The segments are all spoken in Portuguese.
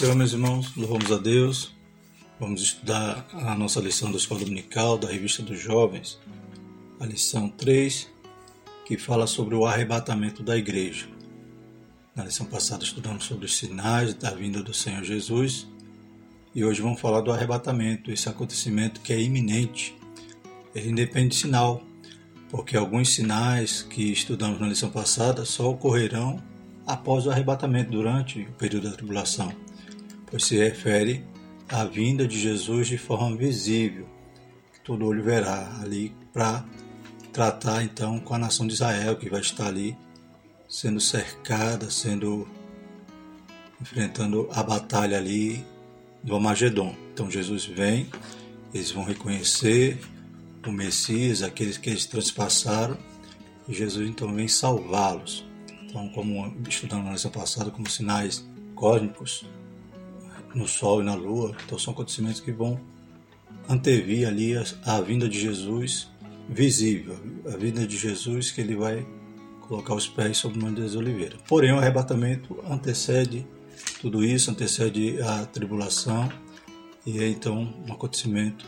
Senhor, meus irmãos, louvamos a Deus. Vamos estudar a nossa lição da Escola Dominical, da Revista dos Jovens, a lição 3, que fala sobre o arrebatamento da igreja. Na lição passada estudamos sobre os sinais da vinda do Senhor Jesus e hoje vamos falar do arrebatamento, esse acontecimento que é iminente. Ele independe de sinal, porque alguns sinais que estudamos na lição passada só ocorrerão após o arrebatamento, durante o período da tribulação, pois se refere à vinda de Jesus de forma visível, que todo olho verá ali para tratar então com a nação de Israel, que vai estar ali sendo cercada, sendo enfrentando a batalha ali do Amagedon. Então Jesus vem, eles vão reconhecer o Messias, aqueles que eles transpassaram, e Jesus então vem salvá-los. Então, como estudamos na lição passada, como sinais cósmicos no Sol e na Lua, então são acontecimentos que vão antevir ali a, a vinda de Jesus visível, a vinda de Jesus que ele vai colocar os pés sobre o Monte das Oliveiras. Porém, o arrebatamento antecede tudo isso, antecede a tribulação e é então um acontecimento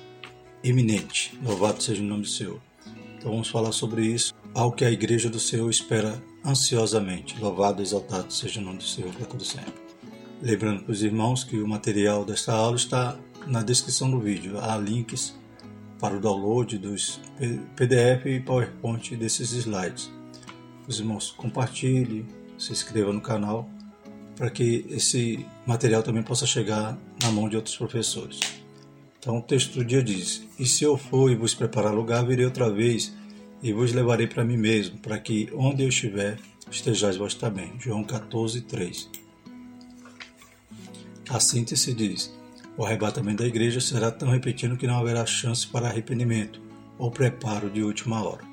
iminente. Louvado seja o nome do Senhor. Então vamos falar sobre isso, ao que a igreja do Senhor espera ansiosamente. Louvado e exaltado seja o nome do Senhor para todo sempre. Lembrando para os irmãos que o material desta aula está na descrição do vídeo. Há links para o download dos PDF e PowerPoint desses slides. Os irmãos compartilhem, se inscrevam no canal para que esse material também possa chegar na mão de outros professores. Então o texto do dia diz: E se eu for e vos preparar lugar, virei outra vez e vos levarei para mim mesmo, para que onde eu estiver estejais vós também. João 14, 3. A síntese diz: o arrebatamento da igreja será tão repetido que não haverá chance para arrependimento ou preparo de última hora.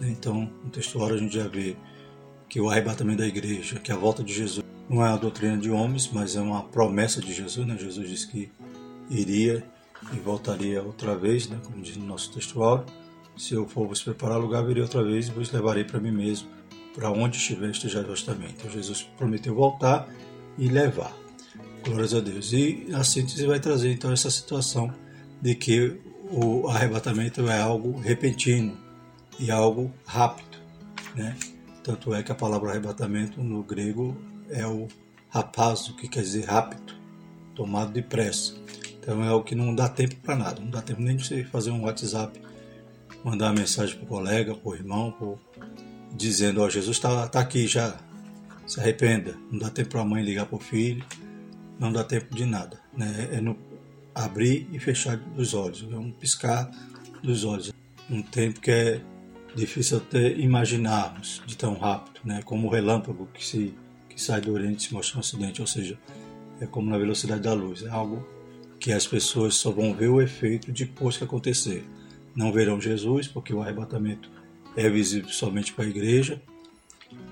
Então, no texto hora a gente já vê que o arrebatamento da igreja, que a volta de Jesus não é a doutrina de homens, mas é uma promessa de Jesus. Né? Jesus disse que iria e voltaria outra vez, né? como diz no nosso textual. Se eu for vos preparar lugar, virei outra vez e vos levarei para mim mesmo, para onde estiver esteja também. Então Jesus prometeu voltar e levar. Glórias a Deus. E a síntese vai trazer então essa situação de que o arrebatamento é algo repentino e algo rápido, né? Tanto é que a palavra arrebatamento no grego é o rapazo, que quer dizer rápido, tomado de pressa. Então é algo que não dá tempo para nada, não dá tempo nem de você fazer um WhatsApp, mandar uma mensagem para o colega, para o irmão, pro... dizendo: Ó, oh, Jesus está tá aqui já, se arrependa. Não dá tempo para a mãe ligar para o filho, não dá tempo de nada. Né? É no abrir e fechar dos olhos, é um piscar dos olhos. Um tempo que é difícil até imaginarmos de tão rápido, né? como o relâmpago que, se, que sai do Oriente e se mostra no Ocidente, ou seja, é como na velocidade da luz, é algo que as pessoas só vão ver o efeito depois que acontecer. Não verão Jesus, porque o arrebatamento é visível somente para a igreja,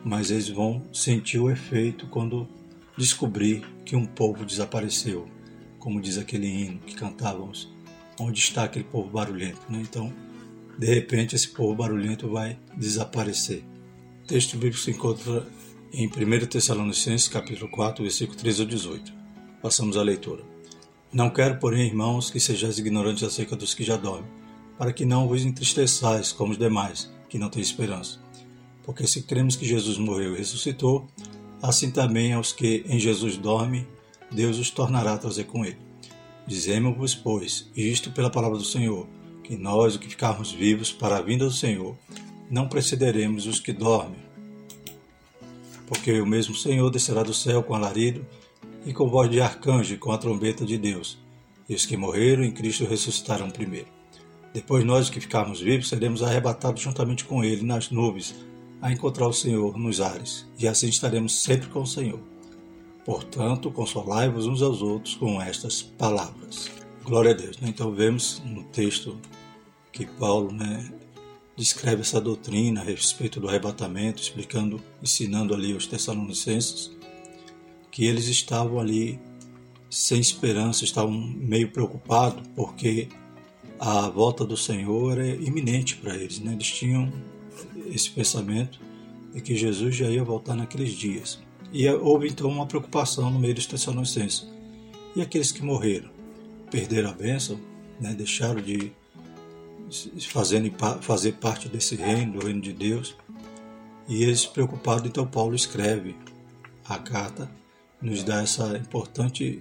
mas eles vão sentir o efeito quando descobrir que um povo desapareceu, como diz aquele hino que cantávamos, onde está aquele povo barulhento. Né? Então, de repente, esse povo barulhento vai desaparecer. O texto bíblico se encontra em 1 Tessalonicenses, capítulo 4, versículo 13 ao 18. Passamos à leitura. Não quero, porém, irmãos, que sejais ignorantes acerca dos que já dormem, para que não vos entristeçais como os demais, que não têm esperança. Porque se cremos que Jesus morreu e ressuscitou, assim também aos que em Jesus dormem, Deus os tornará a trazer com ele. Dizemos-vos, pois, isto pela palavra do Senhor, que nós, o que ficarmos vivos para a vinda do Senhor, não precederemos os que dormem. Porque o mesmo Senhor descerá do céu com alarido e com voz de arcanjo e com a trombeta de Deus, e os que morreram em Cristo ressuscitarão primeiro. Depois nós, que ficarmos vivos, seremos arrebatados juntamente com Ele nas nuvens a encontrar o Senhor nos ares, e assim estaremos sempre com o Senhor. Portanto, consolai-vos uns aos outros com estas palavras. Glória a Deus. Né? Então vemos no texto que Paulo né, descreve essa doutrina a respeito do arrebatamento, explicando, ensinando ali os Tessalonicenses que eles estavam ali sem esperança, estavam meio preocupados porque a volta do Senhor era iminente para eles. Né? Eles tinham esse pensamento de que Jesus já ia voltar naqueles dias. E houve então uma preocupação no meio dos Tessalonicenses. E aqueles que morreram, perderam a bênção, né, deixaram de fazendo, fazer parte desse reino, do reino de Deus. E eles preocupados, então Paulo escreve a carta, nos dá essa importante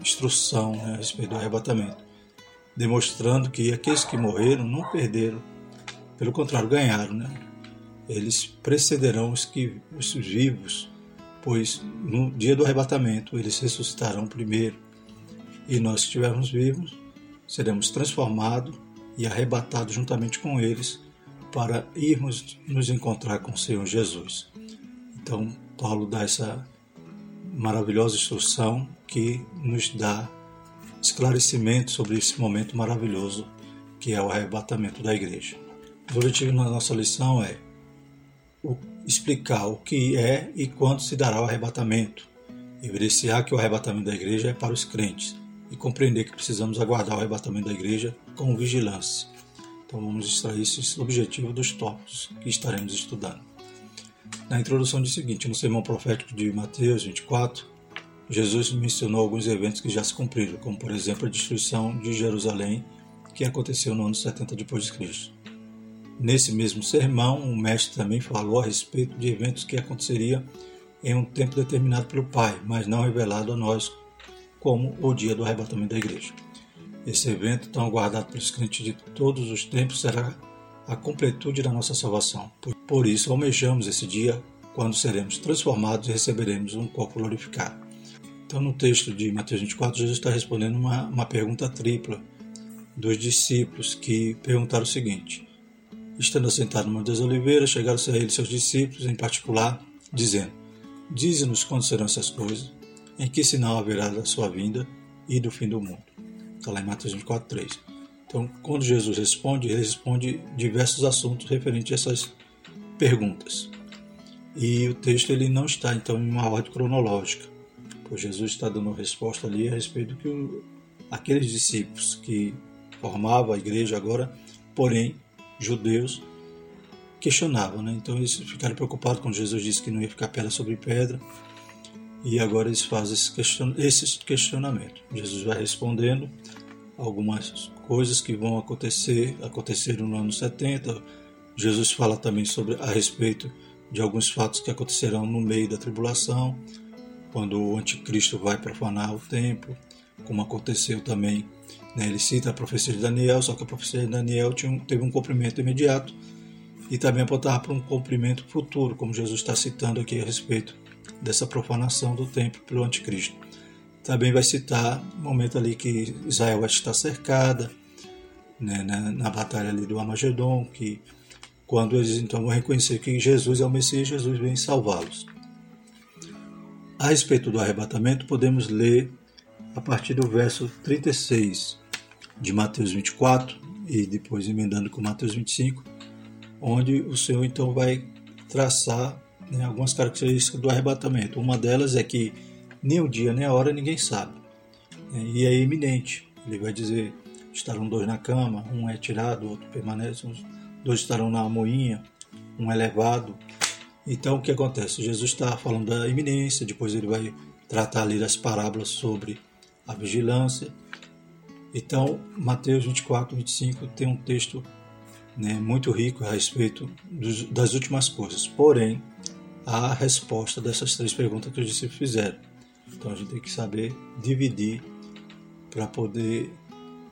instrução né, a respeito do arrebatamento, demonstrando que aqueles que morreram não perderam, pelo contrário, ganharam. Né? Eles precederão os, que, os vivos, pois no dia do arrebatamento eles ressuscitarão primeiro, e nós que estivermos vivos seremos transformados e arrebatados juntamente com eles para irmos nos encontrar com o Senhor Jesus. Então, Paulo dá essa maravilhosa instrução que nos dá esclarecimento sobre esse momento maravilhoso que é o arrebatamento da igreja. O objetivo na nossa lição é explicar o que é e quando se dará o arrebatamento, evidenciar que o arrebatamento da igreja é para os crentes e compreender que precisamos aguardar o arrebatamento da igreja com vigilância. Então vamos extrair esse objetivo dos tópicos que estaremos estudando. Na introdução o seguinte, no sermão profético de Mateus 24, Jesus mencionou alguns eventos que já se cumpriram, como por exemplo a destruição de Jerusalém, que aconteceu no ano 70 depois de Cristo. Nesse mesmo sermão, o mestre também falou a respeito de eventos que aconteceriam em um tempo determinado pelo Pai, mas não revelado a nós, como o dia do arrebatamento da igreja. Esse evento, tão aguardado pelos crentes de todos os tempos, será a completude da nossa salvação. Por isso, almejamos esse dia quando seremos transformados e receberemos um corpo glorificado. Então, no texto de Mateus 24, Jesus está respondendo uma, uma pergunta tripla dos discípulos que perguntaram o seguinte: Estando assentado no Monte das Oliveiras, chegaram-se a ele seus discípulos, em particular, dizendo: Dize-nos quando serão essas coisas, em que sinal haverá da sua vinda e do fim do mundo. Está lá em Mateus 24, 3. Então, quando Jesus responde, ele responde diversos assuntos referentes a essas perguntas. E o texto ele não está, então, em uma ordem cronológica, pois Jesus está dando resposta ali a respeito do que o, aqueles discípulos que formavam a igreja agora, porém, judeus, questionavam. Né? Então, eles ficaram preocupados quando Jesus disse que não ia ficar pedra sobre pedra, e agora eles fazem esse, question, esse questionamento. Jesus vai respondendo algumas coisas que vão acontecer, aconteceram no ano 70. Jesus fala também sobre a respeito de alguns fatos que acontecerão no meio da tribulação, quando o anticristo vai profanar o templo, como aconteceu também. Né? Ele cita a profecia de Daniel, só que a profecia de Daniel tinha, teve um cumprimento imediato e também apontava para um cumprimento futuro, como Jesus está citando aqui a respeito dessa profanação do templo pelo anticristo. Também vai citar o momento ali que Israel vai estar cercada, né, na, na, batalha ali do Amagedon, que quando eles então vão reconhecer que Jesus é o Messias, Jesus vem salvá-los. A respeito do arrebatamento, podemos ler a partir do verso 36 de Mateus 24 e depois emendando com Mateus 25, onde o Senhor então vai traçar né, algumas características do arrebatamento. Uma delas é que nem o dia nem a hora ninguém sabe. Né, e é iminente. Ele vai dizer: estarão dois na cama, um é tirado, o outro permanece, dois estarão na moinha, um é levado. Então o que acontece? Jesus está falando da iminência, depois ele vai tratar ali das parábolas sobre a vigilância. Então, Mateus 24, 25 tem um texto né, muito rico a respeito dos, das últimas coisas. Porém, a resposta dessas três perguntas que os discípulos fizeram. Então a gente tem que saber dividir para poder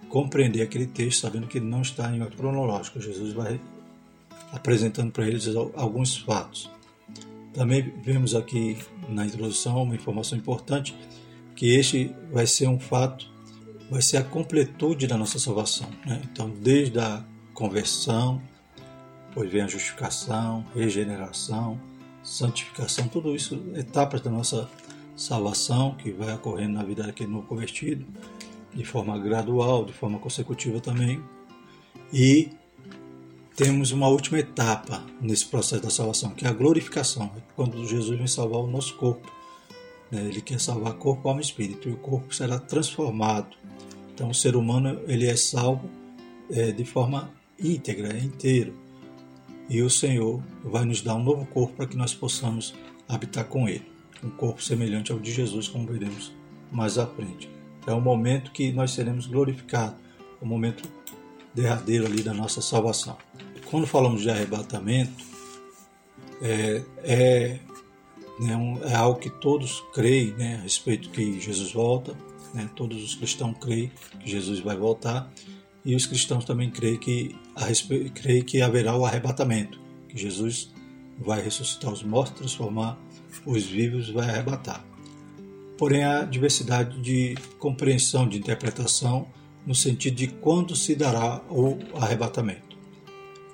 compreender aquele texto, sabendo que ele não está em ordem cronológica. Jesus vai apresentando para eles alguns fatos. Também vemos aqui na introdução uma informação importante que este vai ser um fato, vai ser a completude da nossa salvação. Né? Então, desde a conversão, depois vem a justificação, regeneração, santificação, tudo isso etapas da nossa salvação que vai ocorrendo na vida daquele novo convertido, de forma gradual, de forma consecutiva também. E temos uma última etapa nesse processo da salvação, que é a glorificação, é quando Jesus vem salvar o nosso corpo. Né? Ele quer salvar corpo, alma e espírito, e o corpo será transformado. Então o ser humano ele é salvo é, de forma íntegra, é inteiro e o Senhor vai nos dar um novo corpo para que nós possamos habitar com Ele. Um corpo semelhante ao de Jesus, como veremos mais à frente. É o momento que nós seremos glorificados, o momento derradeiro ali da nossa salvação. Quando falamos de arrebatamento, é, é, né, um, é algo que todos creem né, a respeito que Jesus volta, né, todos os cristãos creem que Jesus vai voltar, e os cristãos também creem que, a respeito, creem que haverá o arrebatamento, que Jesus vai ressuscitar os mortos, transformar os vivos, vai arrebatar. Porém, há diversidade de compreensão, de interpretação, no sentido de quando se dará o arrebatamento.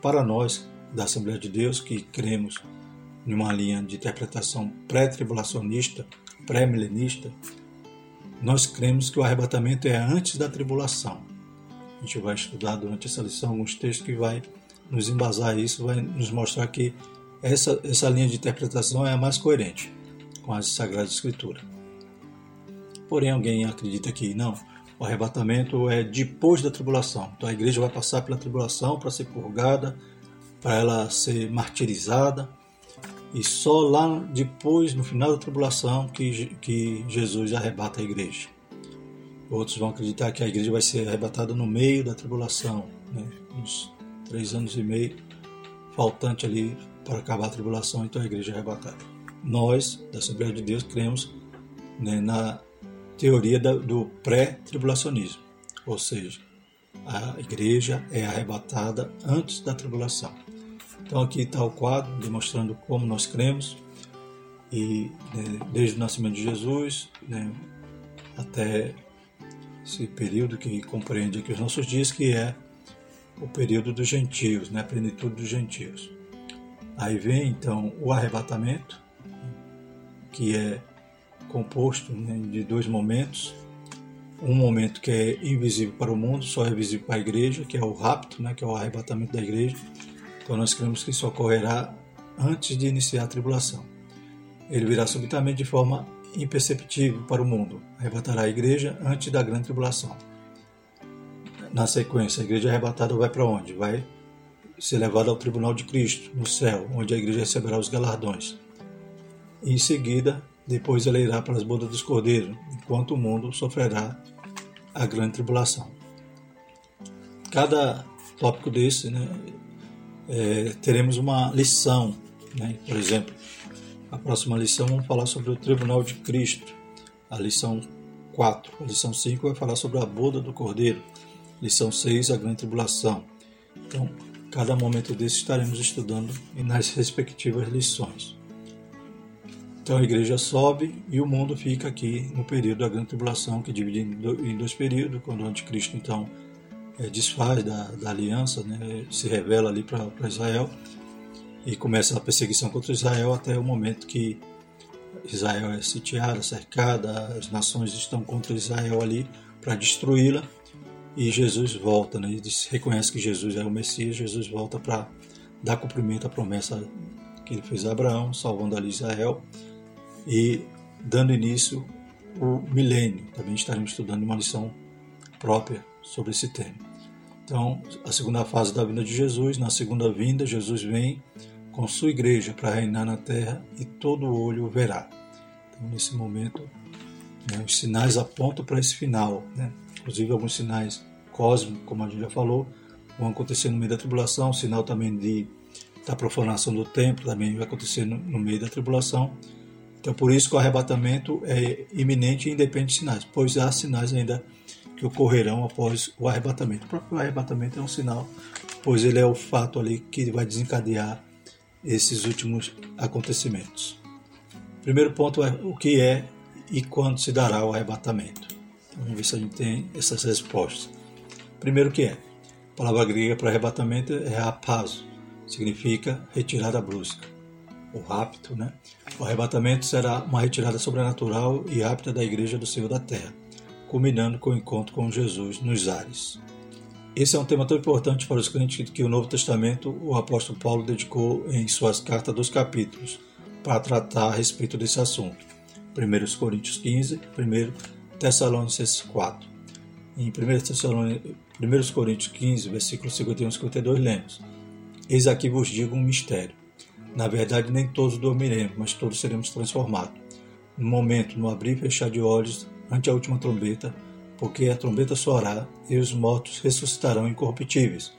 Para nós, da Assembleia de Deus, que cremos numa linha de interpretação pré-tribulacionista, pré-milenista, nós cremos que o arrebatamento é antes da tribulação. A gente vai estudar durante essa lição alguns textos que vai nos embasar isso, vai nos mostrar que essa, essa linha de interpretação é a mais coerente com as Sagradas Escrituras. Porém, alguém acredita que não, o arrebatamento é depois da tribulação. Então a igreja vai passar pela tribulação para ser purgada, para ela ser martirizada, e só lá depois, no final da tribulação, que, que Jesus arrebata a igreja. Outros vão acreditar que a igreja vai ser arrebatada no meio da tribulação, né? uns três anos e meio, faltante ali para acabar a tribulação, então a igreja é arrebatada. Nós, da Assembleia de Deus, cremos né, na teoria da, do pré-tribulacionismo, ou seja, a igreja é arrebatada antes da tribulação. Então aqui está o quadro demonstrando como nós cremos e né, desde o nascimento de Jesus né, até esse período que compreende aqui os nossos dias, que é o período dos gentios, né, a plenitude dos gentios. Aí vem então o arrebatamento, que é composto né, de dois momentos. Um momento que é invisível para o mundo, só é visível para a igreja, que é o rapto, né, que é o arrebatamento da igreja então nós cremos que isso ocorrerá antes de iniciar a tribulação. Ele virá subitamente de forma imperceptível para o mundo, arrebatará a igreja antes da grande tribulação. Na sequência, a igreja arrebatada vai para onde? Vai ser levada ao tribunal de Cristo, no céu, onde a igreja receberá os galardões. Em seguida, depois ela irá para as bodas dos cordeiros, enquanto o mundo sofrerá a grande tribulação. Cada tópico desse né, é, teremos uma lição. Né? Por exemplo, a próxima lição vamos falar sobre o Tribunal de Cristo, a lição 4. A lição 5 vai falar sobre a boda do Cordeiro, lição 6, a grande tribulação. Então, cada momento desse estaremos estudando nas respectivas lições. Então a igreja sobe e o mundo fica aqui no período da grande tribulação, que divide em dois períodos, quando o anticristo então é, desfaz da, da aliança, né, se revela ali para Israel e começa a perseguição contra Israel até o momento que Israel é sitiada, cercada, as nações estão contra Israel ali para destruí-la e Jesus volta, né, ele reconhece que Jesus é o Messias, Jesus volta para dar cumprimento à promessa que ele fez a Abraão, salvando ali Israel e dando início o milênio. Também estaremos estudando uma lição própria sobre esse tema. Então, a segunda fase da vinda de Jesus, na segunda vinda, Jesus vem com sua igreja para reinar na terra e todo olho o verá. Então, nesse momento, né, os sinais apontam para esse final. Né? Inclusive, alguns sinais cósmicos, como a gente já falou, vão acontecer no meio da tribulação, sinal também de, da profanação do templo também vai acontecer no, no meio da tribulação. Então, por isso que o arrebatamento é iminente e independe de sinais, pois há sinais ainda que ocorrerão após o arrebatamento. O próprio arrebatamento é um sinal, pois ele é o fato ali que vai desencadear esses últimos acontecimentos. Primeiro ponto é o que é e quando se dará o arrebatamento. Então, vamos ver se a gente tem essas respostas. Primeiro, o que é? A palavra grega para arrebatamento é apazo, significa retirada brusca, o rapto. Né? O arrebatamento será uma retirada sobrenatural e rápida da igreja do Senhor da Terra culminando com o encontro com Jesus nos ares. Esse é um tema tão importante para os crentes que o Novo Testamento, o apóstolo Paulo dedicou em suas cartas dos capítulos para tratar a respeito desse assunto. 1 Coríntios 15, 1 Tessalonicenses 4. Em 1 Coríntios 15, versículos 51 e 52, lemos: Eis aqui vos digo um mistério. Na verdade, nem todos dormiremos, mas todos seremos transformados. No momento, no abrir e fechar de olhos, ante a última trombeta, porque a trombeta soará e os mortos ressuscitarão incorruptíveis,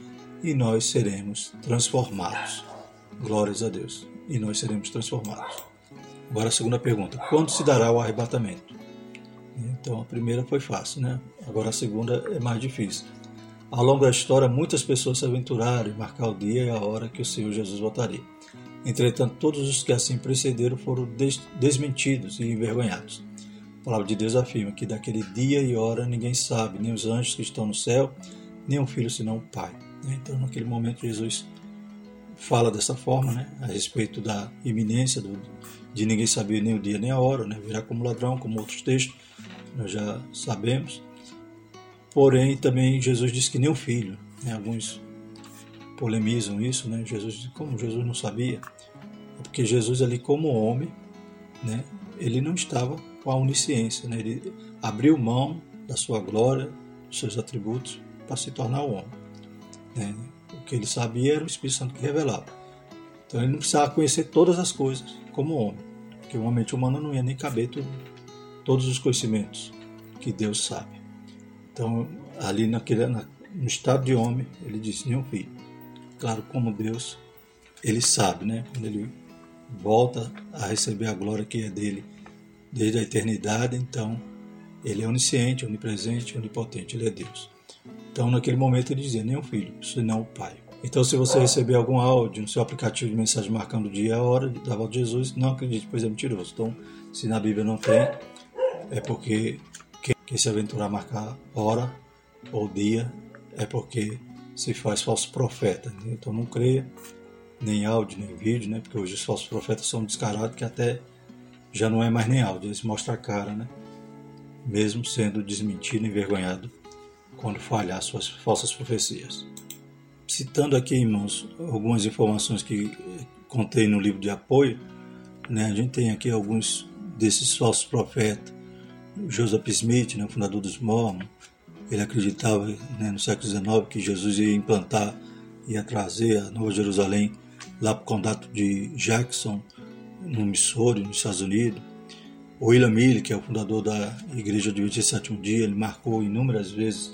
e nós seremos transformados. Glórias a Deus. E nós seremos transformados. Agora a segunda pergunta: quando se dará o arrebatamento? Então a primeira foi fácil, né? Agora a segunda é mais difícil. Ao longo da história, muitas pessoas se aventuraram em marcar o dia e a hora que o Senhor Jesus voltaria. Entretanto, todos os que assim precederam foram des desmentidos e envergonhados. A palavra de Deus afirma que daquele dia e hora ninguém sabe, nem os anjos que estão no céu, nem o filho senão o Pai. Então, naquele momento, Jesus fala dessa forma, né, a respeito da iminência do, de ninguém saber nem o dia nem a hora, né, virá como ladrão, como outros textos, nós já sabemos. Porém, também Jesus disse que nem o filho. Né? Alguns polemizam isso, né? Jesus, como Jesus não sabia, é porque Jesus ali como homem, né? Ele não estava com a onisciência, né? Ele abriu mão da sua glória, dos seus atributos, para se tornar homem. Né? O que ele sabia era o Espírito Santo que revelava. Então ele não precisava conhecer todas as coisas como homem, porque uma mente humana não ia nem caber tudo, todos os conhecimentos que Deus sabe. Então, ali naquele, na, no estado de homem, ele disse: Nenhum filho. Claro, como Deus, ele sabe, né? Quando ele volta a receber a glória que é dele desde a eternidade, então ele é onisciente, onipresente, onipotente, ele é Deus. Então, naquele momento, ele dizia: Nenhum filho, senão o Pai. Então, se você receber algum áudio no seu aplicativo de mensagem marcando o dia e a hora da volta de Jesus, não acredite, pois é mentiroso. Então, se na Bíblia não tem, é porque quem se aventurar a marcar hora ou dia é porque se faz falso profeta. Então não creia nem áudio, nem vídeo, né? Porque hoje os falsos profetas são descarados que até já não é mais nem áudio, eles mostram a cara, né? Mesmo sendo desmentido, envergonhado quando falhar suas falsas profecias. Citando aqui, irmãos, algumas informações que contei no livro de apoio, né? A gente tem aqui alguns desses falsos profetas Joseph Smith, né, fundador dos Mormons, ele acreditava né, no século XIX que Jesus ia implantar, ia trazer a Nova Jerusalém lá para o condado de Jackson, no Missouri, nos Estados Unidos. O William Miller, que é o fundador da Igreja de 27 Dia, ele marcou inúmeras vezes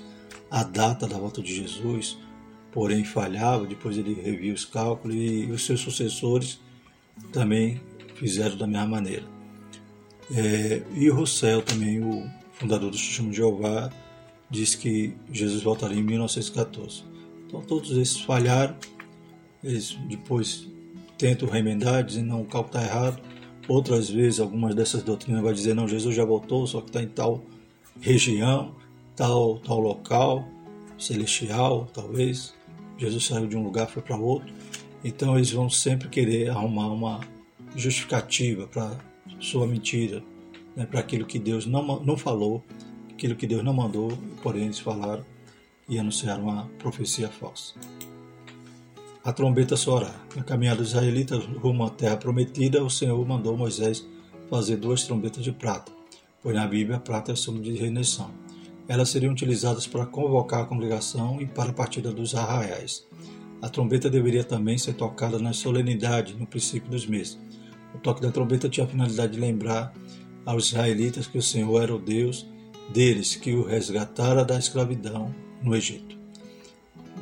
a data da volta de Jesus, porém falhava, depois ele reviu os cálculos e os seus sucessores também fizeram da mesma maneira. É, e o Russell também, o fundador do Testemunho de Jeová, disse que Jesus voltaria em 1914. Então todos esses falharam, eles depois tentam remendar, dizendo não, o cálculo está errado. Outras vezes, algumas dessas doutrinas vai dizer não, Jesus já voltou, só que está em tal região, tal, tal local, celestial, talvez. Jesus saiu de um lugar, foi para outro. Então eles vão sempre querer arrumar uma justificativa para sua mentira, né, para aquilo que Deus não, não falou, aquilo que Deus não mandou, porém eles falaram e anunciaram uma profecia falsa. A trombeta soará. Na caminhada dos israelitas rumo à terra prometida, o Senhor mandou Moisés fazer duas trombetas de prata, pois na Bíblia a prata é símbolo de redenção. Elas seriam utilizadas para convocar a congregação e para a partida dos arraiais. A trombeta deveria também ser tocada nas solenidades no princípio dos meses, o toque da trombeta tinha a finalidade de lembrar aos israelitas que o Senhor era o Deus deles, que o resgatara da escravidão no Egito.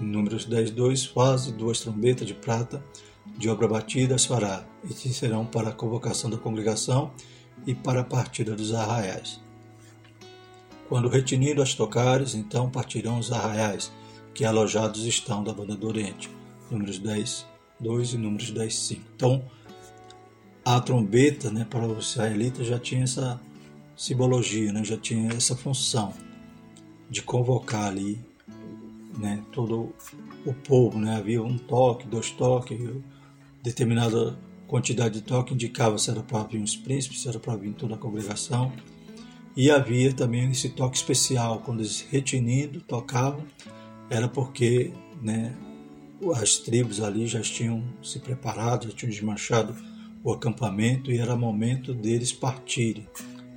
Números 10, 2, faz duas trombetas de prata de obra batida as fará, e serão para a convocação da congregação e para a partida dos arraiais. Quando retinido as tocares, então partirão os arraiais, que alojados estão da banda do Oriente. Números 10, 2 e Números 10, 5. Então, a trombeta, né, para os israelitas já tinha essa simbologia, né, já tinha essa função de convocar ali, né, todo o povo, né, havia um toque, dois toques, determinada quantidade de toque indicava se era para vir os príncipes, se era para vir toda a congregação. E havia também esse toque especial, quando eles retinindo tocavam, era porque né, as tribos ali já tinham se preparado, já tinham desmanchado o acampamento e era momento deles partirem.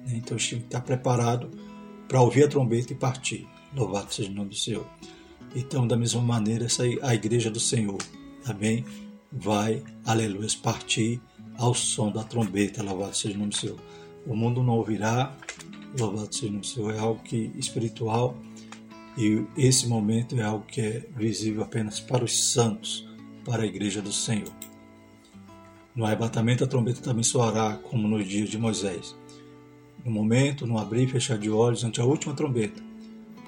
Né? Então eles tinham que estar preparados para ouvir a trombeta e partir. Louvado seja o nome do Senhor. Então, da mesma maneira, essa, a igreja do Senhor também vai, aleluia, partir ao som da trombeta. Louvado seja o nome do Senhor. O mundo não ouvirá, Louvado seja o Senhor. É algo que espiritual e esse momento é algo que é visível apenas para os santos, para a igreja do Senhor. No arrebatamento a trombeta também soará, como nos dias de Moisés. No momento, no abrir e fechar de olhos ante a última trombeta,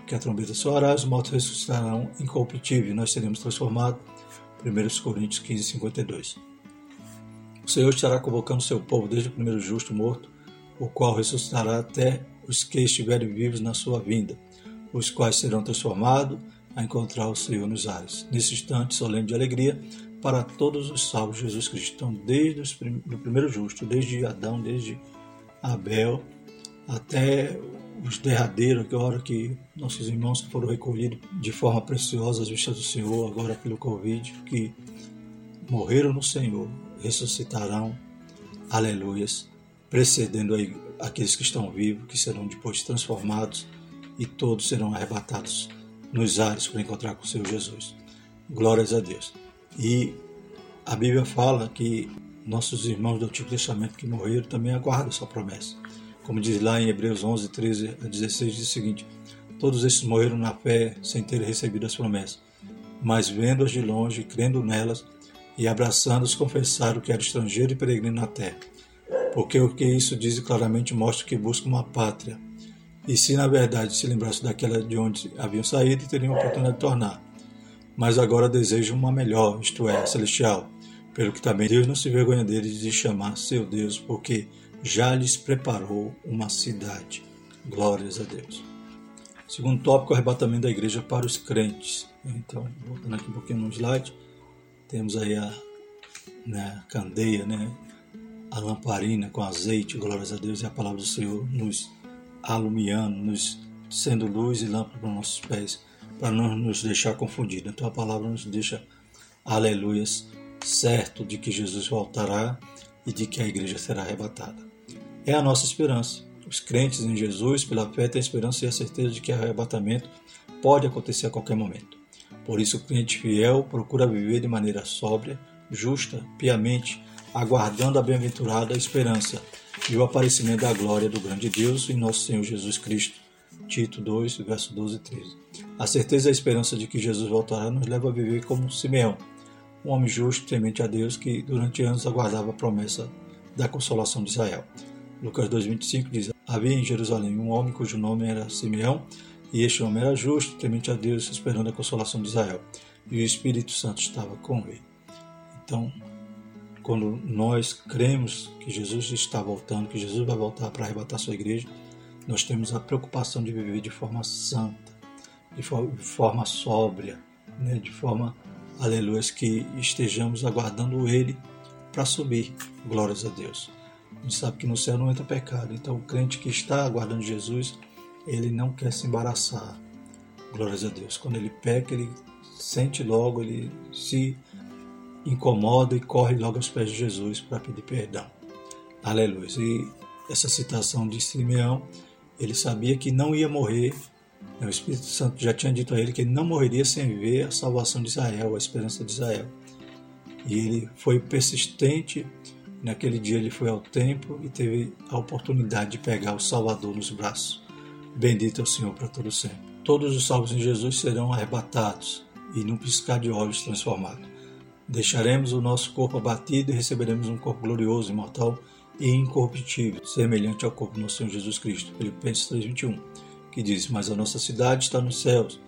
porque a trombeta soará, os mortos ressuscitarão incorruptível nós seremos transformados. 1 Coríntios 15, 52. O Senhor estará convocando seu povo desde o primeiro justo morto, o qual ressuscitará até os que estiverem vivos na sua vinda os quais serão transformados a encontrar o Senhor nos ares. Nesse instante solene de alegria para todos os salvos de Jesus Cristo. Então, desde o primeiro justo, desde Adão, desde Abel, até os derradeiros, agora que nossos irmãos foram recolhidos de forma preciosa às vistas do Senhor, agora pelo Covid, que morreram no Senhor, ressuscitarão, aleluias, precedendo aqueles que estão vivos, que serão depois transformados e todos serão arrebatados nos ares para encontrar com o Senhor Jesus. Glórias a Deus. E a Bíblia fala que nossos irmãos do Antigo Testamento que morreram também aguardam essa promessa. Como diz lá em Hebreus 11, 13 a 16, diz o seguinte: Todos esses morreram na fé sem ter recebido as promessas, mas vendo-as de longe, crendo nelas e abraçando-as, confessaram que era estrangeiro e peregrino na terra. Porque o que isso diz claramente mostra que busca uma pátria e se na verdade se lembrasse daquela de onde haviam saído, teriam a oportunidade de tornar. Mas agora desejam uma melhor, isto é, celestial, pelo que também Deus não se vergonha deles de chamar seu Deus, porque já lhes preparou uma cidade. Glórias a Deus. Segundo tópico, o arrebatamento da igreja para os crentes. Então, voltando aqui um pouquinho no slide, temos aí a né, candeia, né, a lamparina com azeite, glórias a Deus, e a palavra do Senhor nos alumiando, nos sendo luz e lâmpada para nossos pés, para não nos deixar confundidos. Então a palavra nos deixa, aleluias, certo de que Jesus voltará e de que a igreja será arrebatada. É a nossa esperança. Os crentes em Jesus, pela fé, têm a esperança e a certeza de que o arrebatamento pode acontecer a qualquer momento. Por isso, o crente fiel procura viver de maneira sóbria, justa, piamente, aguardando a bem-aventurada esperança e o aparecimento da glória do grande Deus e nosso Senhor Jesus Cristo. Tito 2, verso 12 e 13. A certeza e a esperança de que Jesus voltará nos leva a viver como Simeão, um homem justo, temente a Deus, que durante anos aguardava a promessa da consolação de Israel. Lucas 2,25 diz: Havia em Jerusalém um homem cujo nome era Simeão, e este homem era justo, temente a Deus, esperando a consolação de Israel, e o Espírito Santo estava com ele. Então, quando nós cremos que Jesus está voltando, que Jesus vai voltar para arrebatar sua igreja, nós temos a preocupação de viver de forma santa, de forma sóbria, né? de forma, aleluia, que estejamos aguardando Ele para subir. Glórias a Deus. A gente sabe que no céu não entra pecado, então o crente que está aguardando Jesus, ele não quer se embaraçar. Glórias a Deus. Quando ele peca, ele sente logo, ele se incomoda e corre logo aos pés de Jesus para pedir perdão. Aleluia. E essa citação de Simeão, ele sabia que não ia morrer. O Espírito Santo já tinha dito a ele que ele não morreria sem ver a salvação de Israel, a esperança de Israel. E ele foi persistente. Naquele dia ele foi ao templo e teve a oportunidade de pegar o Salvador nos braços. Bendito é o Senhor para todo sempre. Todos os salvos em Jesus serão arrebatados e num piscar de olhos transformados. Deixaremos o nosso corpo abatido e receberemos um corpo glorioso, imortal e incorruptível, semelhante ao corpo do nosso Senhor Jesus Cristo. Filipenses 3,21, que diz: Mas a nossa cidade está nos céus,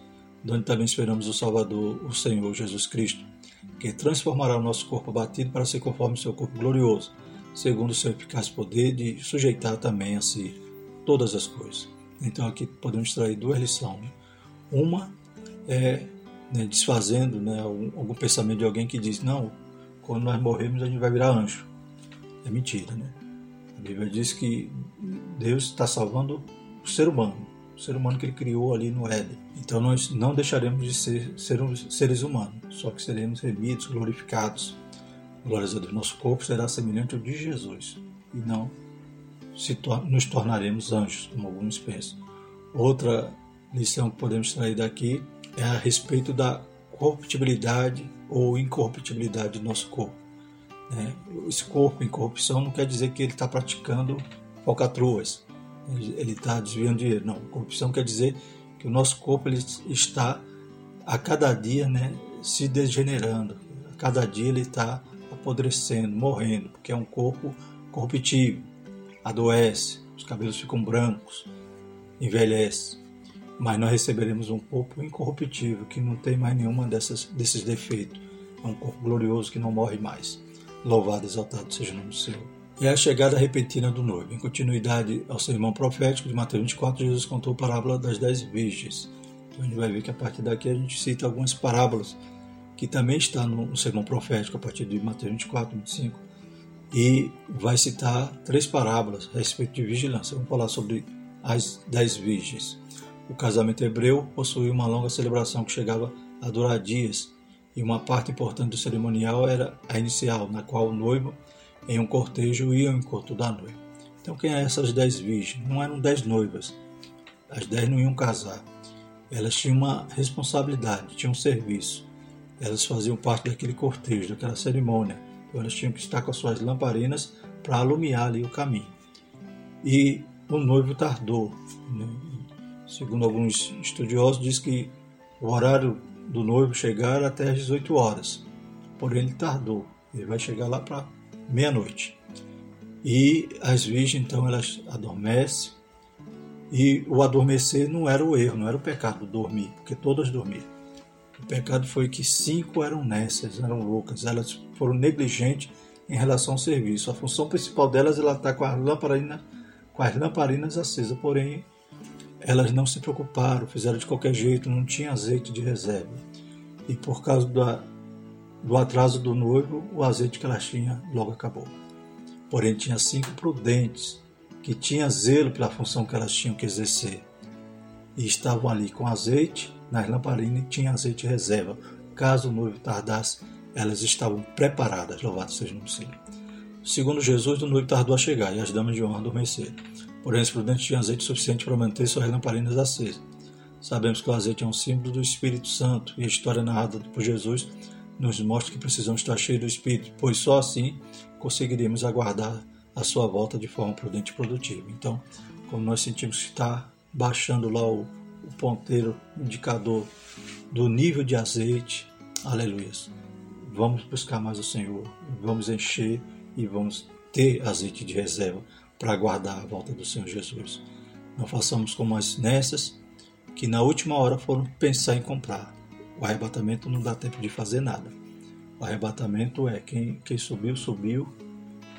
onde também esperamos o Salvador, o Senhor Jesus Cristo, que transformará o nosso corpo abatido para ser conforme o seu corpo glorioso, segundo o seu eficaz poder de sujeitar também a si todas as coisas. Então aqui podemos extrair duas lições. Uma é né, desfazendo né, algum, pensamento de alguém que diz: não, quando nós morrermos a gente vai virar anjo. É mentira, né? A Bíblia diz que Deus está salvando o ser humano, ser humano que ele criou ali no Éden. Então nós não deixaremos de ser, ser seres humanos, só que seremos remidos, glorificados. Glórias a Deus. Nosso corpo será semelhante ao de Jesus e não tor nos tornaremos anjos, como alguns pensam. Outra lição que podemos extrair daqui é a respeito da corruptibilidade ou incorruptibilidade do nosso corpo. Né? Esse corpo em corrupção não quer dizer que ele está praticando falcatruas. Ele está desviando dinheiro. Não, corrupção quer dizer que o nosso corpo ele está a cada dia né, se degenerando, a cada dia ele está apodrecendo, morrendo, porque é um corpo corruptível, adoece, os cabelos ficam brancos, envelhece. Mas nós receberemos um corpo incorruptível, que não tem mais nenhuma dessas, desses defeitos. É um corpo glorioso que não morre mais. Louvado, exaltado seja o nome do Senhor. E a chegada repentina do noivo. Em continuidade ao sermão profético de Mateus 24, Jesus contou a parábola das dez virgens. Então a gente vai ver que a partir daqui a gente cita algumas parábolas que também está no sermão profético a partir de Mateus 24, 25. E vai citar três parábolas a respeito de vigilância. Vamos falar sobre as dez virgens. O casamento hebreu possuía uma longa celebração que chegava a durar dias, e uma parte importante do cerimonial era a inicial, na qual o noivo, em um cortejo, ia ao encontro da noiva. Então, quem é essas dez virgens? Não eram dez noivas. As dez não iam casar. Elas tinham uma responsabilidade, tinham um serviço. Elas faziam parte daquele cortejo, daquela cerimônia. Então, elas tinham que estar com as suas lamparinas para alumiar ali o caminho. E o noivo tardou. Né? Segundo alguns estudiosos, diz que o horário do noivo chegar até às 18 horas. Porém, ele tardou. Ele vai chegar lá para meia-noite. E as virgens, então, elas adormecem. E o adormecer não era o erro, não era o pecado dormir, porque todas dormiam. O pecado foi que cinco eram nessas, eram loucas, elas foram negligentes em relação ao serviço. A função principal delas ela está com as lamparinas, com as lamparinas acesas, porém elas não se preocuparam, fizeram de qualquer jeito, não tinha azeite de reserva. E por causa da, do atraso do noivo, o azeite que elas tinham logo acabou. Porém, tinha cinco prudentes que tinham zelo pela função que elas tinham que exercer. E estavam ali com azeite nas lamparinas e tinham azeite reserva. Caso o noivo tardasse, elas estavam preparadas. Louvado seja o nome Senhor. Segundo Jesus, o noivo tardou a chegar e as damas de honra adormeceram. Porém, os prudentes tinham azeite suficiente para manter suas lamparinas acesas. Sabemos que o azeite é um símbolo do Espírito Santo e a história narrada por Jesus nos mostra que precisamos estar cheios do Espírito, pois só assim conseguiremos aguardar a sua volta de forma prudente e produtiva. Então, como nós sentimos que está baixando lá o, o ponteiro indicador do nível de azeite, aleluia. Vamos buscar mais o Senhor, vamos encher e vamos ter azeite de reserva para aguardar a volta do Senhor Jesus. Não façamos como as nessas que na última hora foram pensar em comprar. O arrebatamento não dá tempo de fazer nada. O arrebatamento é quem, quem subiu, subiu,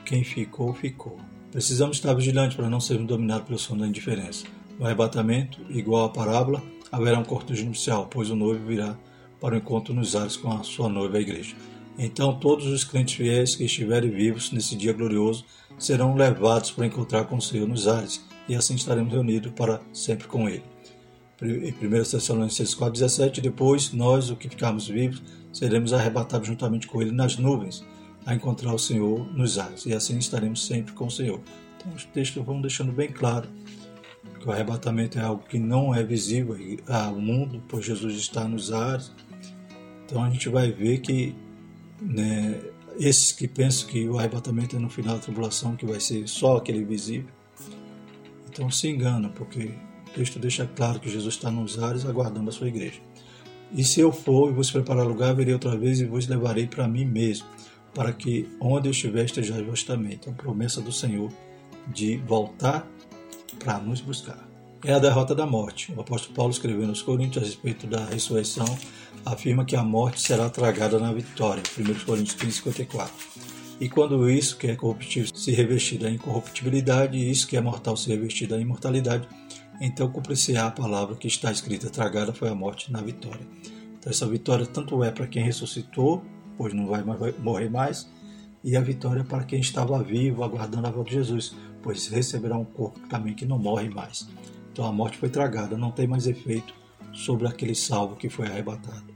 quem ficou, ficou. Precisamos estar vigilantes para não sermos dominados pelo som da indiferença. No arrebatamento, igual à parábola, haverá um cortejo nupcial, pois o noivo virá para o encontro nos ares com a sua noiva, a igreja. Então todos os crentes fiéis que estiverem vivos nesse dia glorioso serão levados para encontrar com o Senhor nos ares, e assim estaremos reunidos para sempre com Ele. Em 1 Tessalonicenses 4,17, depois nós, o que ficarmos vivos, seremos arrebatados juntamente com Ele nas nuvens, a encontrar o Senhor nos ares, e assim estaremos sempre com o Senhor. Então os textos vão deixando bem claro que o arrebatamento é algo que não é visível ao mundo, pois Jesus está nos ares. Então a gente vai ver que né, esses que pensam que o arrebatamento é no final da tribulação, que vai ser só aquele visível, então se enganam, porque o texto deixa claro que Jesus está nos ares aguardando a sua igreja. E se eu for e vos preparar lugar, virei outra vez e vos levarei para mim mesmo, para que onde eu estiver esteja vós também. Então, promessa do Senhor de voltar para nos buscar. É a derrota da morte. O apóstolo Paulo escreveu nos Coríntios a respeito da ressurreição afirma que a morte será tragada na vitória. 1 Coríntios 15, 54. E quando isso que é corruptível se revestir da incorruptibilidade, e isso que é mortal se revestir da imortalidade, então cumprir-se-á a palavra que está escrita: tragada foi a morte na vitória. Então, essa vitória tanto é para quem ressuscitou, pois não vai morrer mais, e a vitória é para quem estava vivo, aguardando a volta de Jesus, pois receberá um corpo também que não morre mais. Então a morte foi tragada, não tem mais efeito sobre aquele salvo que foi arrebatado.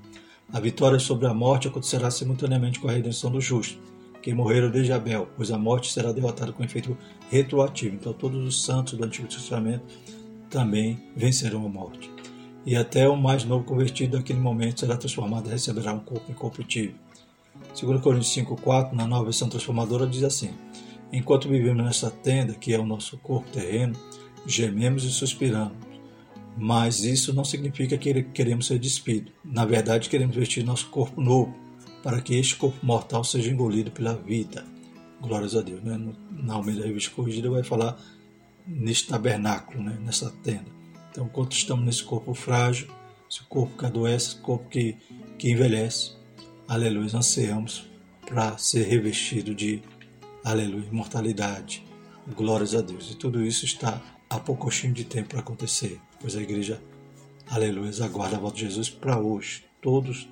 A vitória sobre a morte acontecerá simultaneamente com a redenção do justo, que morreram desde Abel, pois a morte será derrotada com efeito retroativo. Então todos os santos do Antigo Testamento também vencerão a morte. E até o mais novo convertido naquele momento será transformado e receberá um corpo incorruptível. 2 Coríntios 5,4, na nova versão transformadora, diz assim: Enquanto vivemos nessa tenda, que é o nosso corpo terreno, gememos e suspiramos. Mas isso não significa que queremos ser despidos. Na verdade, queremos vestir nosso corpo novo, para que este corpo mortal seja engolido pela vida. Glórias a Deus. Né? Na Almeida Revista Corrigida vai falar neste tabernáculo, né? nessa tenda. Então, enquanto estamos nesse corpo frágil, esse corpo que adoece, esse corpo que, que envelhece, aleluia, ansiamos para ser revestido de, aleluia, imortalidade. Glórias a Deus. E tudo isso está a pouquinho de tempo para acontecer, pois a igreja, aleluia, aguarda a volta de Jesus para hoje. Todos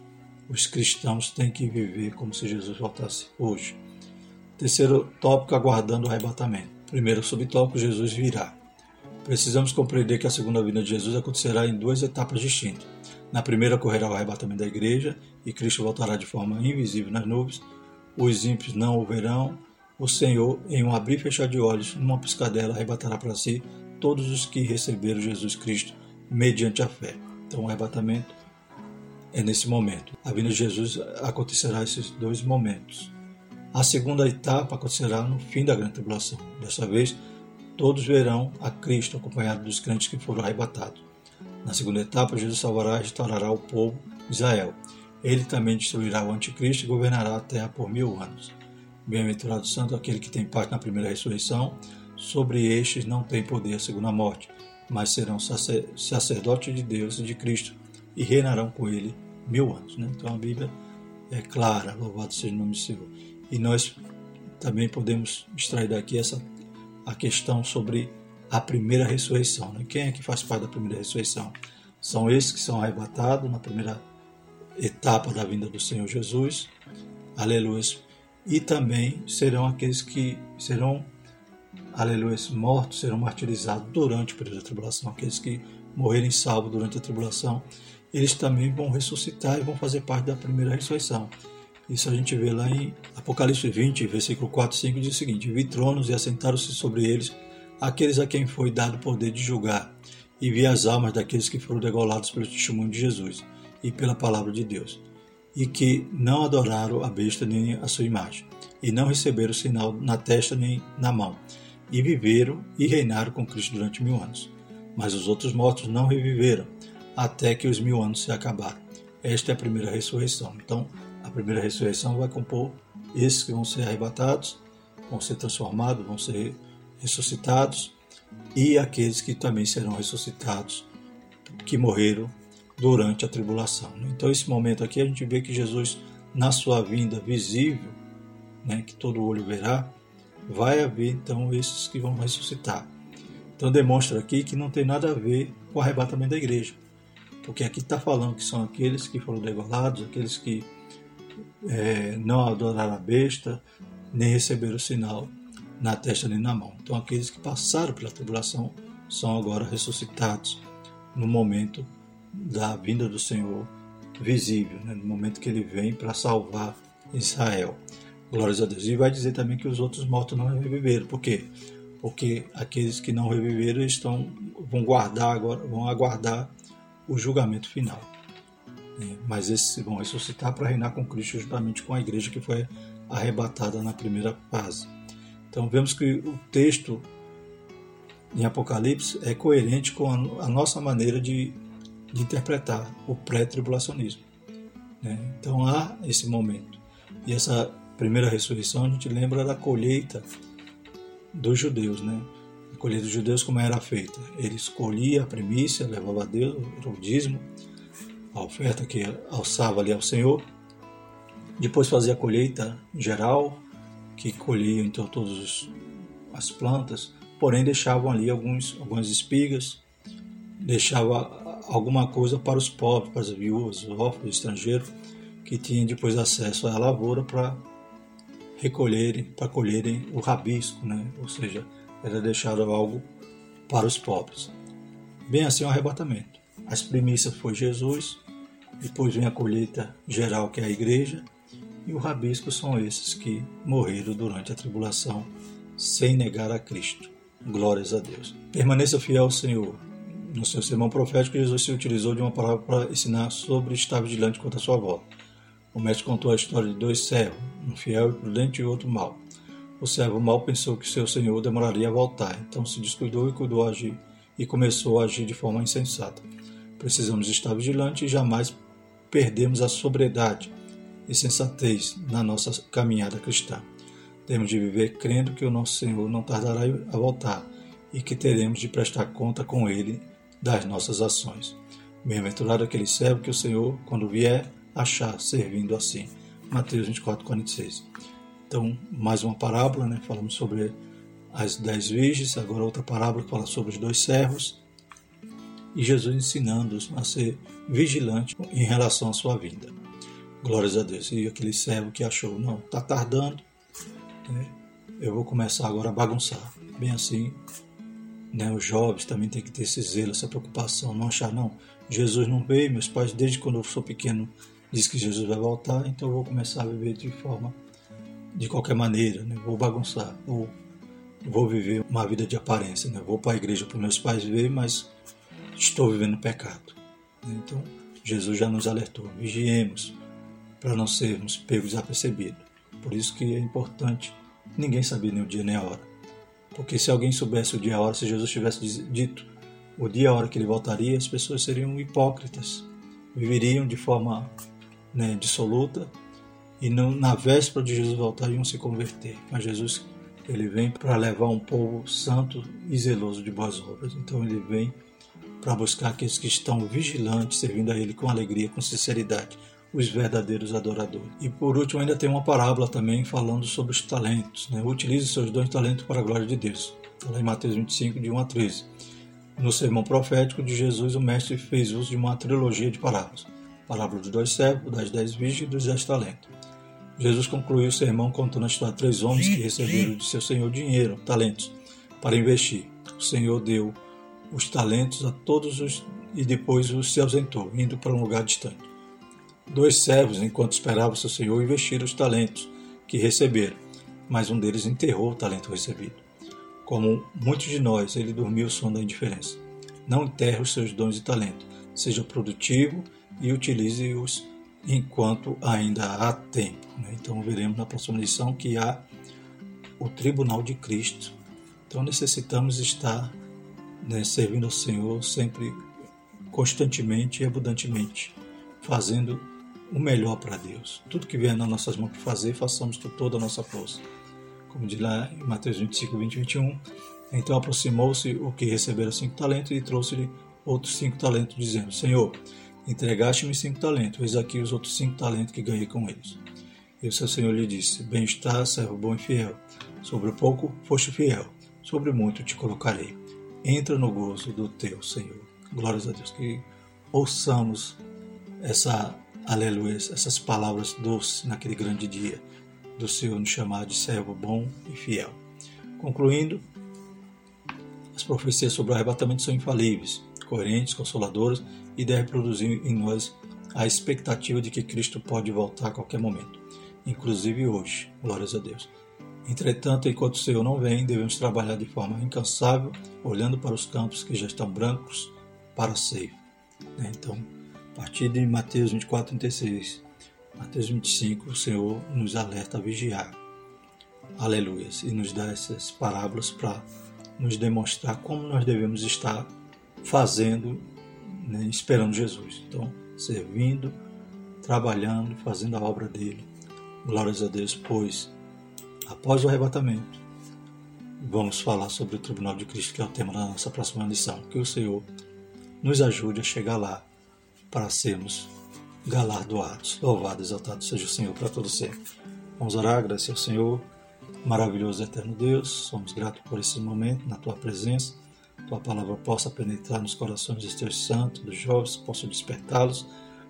os cristãos têm que viver como se Jesus voltasse hoje. Terceiro tópico, aguardando o arrebatamento. Primeiro subtópico, Jesus virá. Precisamos compreender que a segunda vinda de Jesus acontecerá em duas etapas distintas. Na primeira ocorrerá o arrebatamento da igreja e Cristo voltará de forma invisível nas nuvens. Os ímpios não o verão. O Senhor, em um abrir e fechar de olhos, numa piscadela, arrebatará para si todos os que receberam Jesus Cristo mediante a fé. Então, o arrebatamento é nesse momento. A vinda de Jesus acontecerá esses dois momentos. A segunda etapa acontecerá no fim da grande tribulação. Dessa vez, todos verão a Cristo acompanhado dos crentes que foram arrebatados. Na segunda etapa, Jesus salvará e restaurará o povo Israel. Ele também destruirá o anticristo e governará a terra por mil anos. Bem-aventurado santo aquele que tem parte na primeira ressurreição. Sobre estes não tem poder a segunda morte, mas serão sacerdotes de Deus e de Cristo e reinarão com ele mil anos. Né? Então a Bíblia é clara, louvado seja o nome do Senhor. E nós também podemos extrair daqui essa a questão sobre a primeira ressurreição. Né? Quem é que faz parte da primeira ressurreição? São esses que são arrebatados na primeira etapa da vinda do Senhor Jesus. Aleluia. E também serão aqueles que serão, aleluia, mortos, serão martirizados durante o período da tribulação. Aqueles que morrerem salvos durante a tribulação, eles também vão ressuscitar e vão fazer parte da primeira ressurreição. Isso a gente vê lá em Apocalipse 20, versículo 4 e 5, diz o seguinte: Vi tronos e assentaram-se sobre eles aqueles a quem foi dado o poder de julgar, e vi as almas daqueles que foram degolados pelo testemunho de Jesus e pela palavra de Deus, e que não adoraram a besta nem a sua imagem, e não receberam sinal na testa nem na mão, e viveram e reinaram com Cristo durante mil anos. Mas os outros mortos não reviveram, até que os mil anos se acabaram. Esta é a primeira ressurreição. Então, a primeira ressurreição vai compor esses que vão ser arrebatados, vão ser transformados, vão ser ressuscitados, e aqueles que também serão ressuscitados, que morreram durante a tribulação. Então, esse momento aqui, a gente vê que Jesus, na sua vinda visível, né, que todo olho verá, vai haver então esses que vão ressuscitar. Então, demonstra aqui que não tem nada a ver com o arrebatamento da igreja, porque aqui está falando que são aqueles que foram degolados, aqueles que é, não adoraram a besta, nem receberam o sinal na testa nem na mão. Então, aqueles que passaram pela tribulação são agora ressuscitados no momento da vinda do Senhor visível, né? no momento que ele vem para salvar Israel. Glórias a Deus. E vai dizer também que os outros mortos não reviveram. Por quê? Porque aqueles que não reviveram estão, vão guardar agora, vão aguardar o julgamento final. É, mas esses vão ressuscitar para reinar com Cristo juntamente com a igreja que foi arrebatada na primeira fase. Então vemos que o texto em Apocalipse é coerente com a, nossa maneira de, de interpretar o pré-tribulacionismo. Né? Então há esse momento. E essa primeira ressurreição a gente lembra da colheita dos judeus, né? A colheita dos judeus como era feita? Ele escolhia a primícia, levava a Deus, era o dízimo, a oferta que alçava ali ao Senhor. Depois fazia a colheita geral, que colhia então todas as plantas, porém deixavam ali alguns, algumas espigas, deixava alguma coisa para os pobres, para as viúvas, os órfãos, estrangeiros, que tinham depois acesso à lavoura para recolherem, para colherem o rabisco, né? ou seja, era deixado algo para os pobres. Bem assim o arrebatamento. As primícias foi Jesus, depois vem a colheita geral, que é a igreja, e o rabisco são esses que morreram durante a tribulação sem negar a Cristo. Glórias a Deus. Permaneça fiel ao Senhor. No seu sermão profético, Jesus se utilizou de uma palavra para ensinar sobre estar vigilante contra a sua volta. O mestre contou a história de dois servos, um fiel e prudente e outro mau. O servo mau pensou que seu senhor demoraria a voltar, então se descuidou e cuidou agir e começou a agir de forma insensata. Precisamos estar vigilantes e jamais perdermos a sobriedade e sensatez na nossa caminhada cristã. Temos de viver crendo que o nosso Senhor não tardará a voltar e que teremos de prestar conta com Ele das nossas ações. Bem-aventurado aquele servo que o Senhor, quando vier, achar servindo assim. Mateus 24, 46. Então, mais uma parábola, né? falamos sobre as dez virgens, agora outra parábola que fala sobre os dois servos, e Jesus ensinando-os a ser vigilante em relação à sua vinda. Glórias a Deus. E aquele servo que achou, não, está tardando, né? eu vou começar agora a bagunçar. Bem assim, né? os jovens também têm que ter esse zelo, essa preocupação, não achar, não, Jesus não veio, meus pais desde quando eu sou pequeno diz que Jesus vai voltar, então eu vou começar a viver de forma, de qualquer maneira, né? vou bagunçar, vou vou viver uma vida de aparência, né? Vou para a igreja para meus pais ver, mas estou vivendo pecado. Então, Jesus já nos alertou: vigiemos para não sermos pegos apercebidos. Por isso que é importante ninguém saber nem o dia nem a hora. Porque se alguém soubesse o dia e a hora, se Jesus tivesse dito o dia e a hora que ele voltaria, as pessoas seriam hipócritas, viveriam de forma né, dissoluta e não, na véspera de Jesus voltar iam se converter. Mas Jesus ele vem para levar um povo santo e zeloso de boas obras. Então ele vem para buscar aqueles que estão vigilantes, servindo a ele com alegria, com sinceridade, os verdadeiros adoradores. E por último, ainda tem uma parábola também falando sobre os talentos. Né? Utilize seus dons talentos para a glória de Deus. Está lá em Mateus 25, de 1 a 13. No sermão profético de Jesus, o mestre fez uso de uma trilogia de parábolas. Parábola dos dois servos, das dez virgens e dos dez talentos. Jesus concluiu o sermão contando a história de três homens que receberam de seu senhor dinheiro, talentos, para investir. O senhor deu os talentos a todos os e depois os se ausentou, indo para um lugar distante. Dois servos, enquanto esperavam seu senhor, investiram os talentos que receberam, mas um deles enterrou o talento recebido. Como muitos de nós, ele dormiu o sono da indiferença. Não enterre os seus dons e talentos. Seja produtivo e utilize-os enquanto ainda há tempo. Né? Então veremos na próxima lição que há o tribunal de Cristo. Então necessitamos estar né, servindo ao Senhor sempre, constantemente e abundantemente, fazendo o melhor para Deus. Tudo que vier nas nossas mãos para fazer, façamos com toda a nossa força. Como diz lá em Mateus 25, 20 e 21, então aproximou-se o que recebera cinco talentos e trouxe-lhe outros cinco talentos, dizendo: Senhor, Entregaste-me cinco talentos, eis aqui os outros cinco talentos que ganhei com eles. E o seu senhor lhe disse: Bem-estar, servo bom e fiel. Sobre o pouco foste fiel, sobre muito te colocarei. Entra no gozo do teu Senhor. Glórias a Deus. Que ouçamos essa aleluia, essas palavras doces naquele grande dia do Senhor nos chamar de servo bom e fiel. Concluindo, as profecias sobre o arrebatamento são infalíveis coerentes, consoladoras e deve produzir em nós a expectativa de que Cristo pode voltar a qualquer momento, inclusive hoje. Glórias a Deus. Entretanto, enquanto o Senhor não vem, devemos trabalhar de forma incansável, olhando para os campos que já estão brancos para a. Né? Então, a partir de Mateus 24, 36, Mateus 25, o Senhor nos alerta a vigiar. Aleluia. E nos dá essas parábolas para nos demonstrar como nós devemos estar fazendo, né, esperando Jesus. Então, servindo, trabalhando, fazendo a obra dele. Glórias a Deus, pois após o arrebatamento, vamos falar sobre o tribunal de Cristo, que é o tema da nossa próxima lição. Que o Senhor nos ajude a chegar lá para sermos galardoados. Louvado, exaltado seja o Senhor para todo sempre. Vamos orar, agradecer ao Senhor, maravilhoso eterno Deus. Somos gratos por esse momento na tua presença tua palavra possa penetrar nos corações dos teus santos, dos jovens, possa despertá-los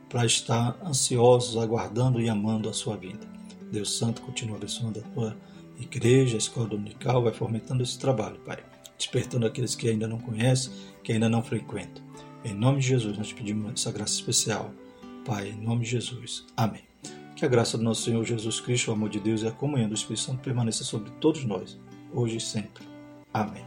para estar ansiosos, aguardando e amando a sua vida. Deus Santo, continua abençoando a tua igreja, a escola dominical, vai fomentando esse trabalho, Pai, despertando aqueles que ainda não conhecem, que ainda não frequentam. Em nome de Jesus, nós te pedimos essa graça especial. Pai, em nome de Jesus. Amém. Que a graça do nosso Senhor Jesus Cristo, o amor de Deus e a comunhão do Espírito Santo permaneça sobre todos nós, hoje e sempre. Amém.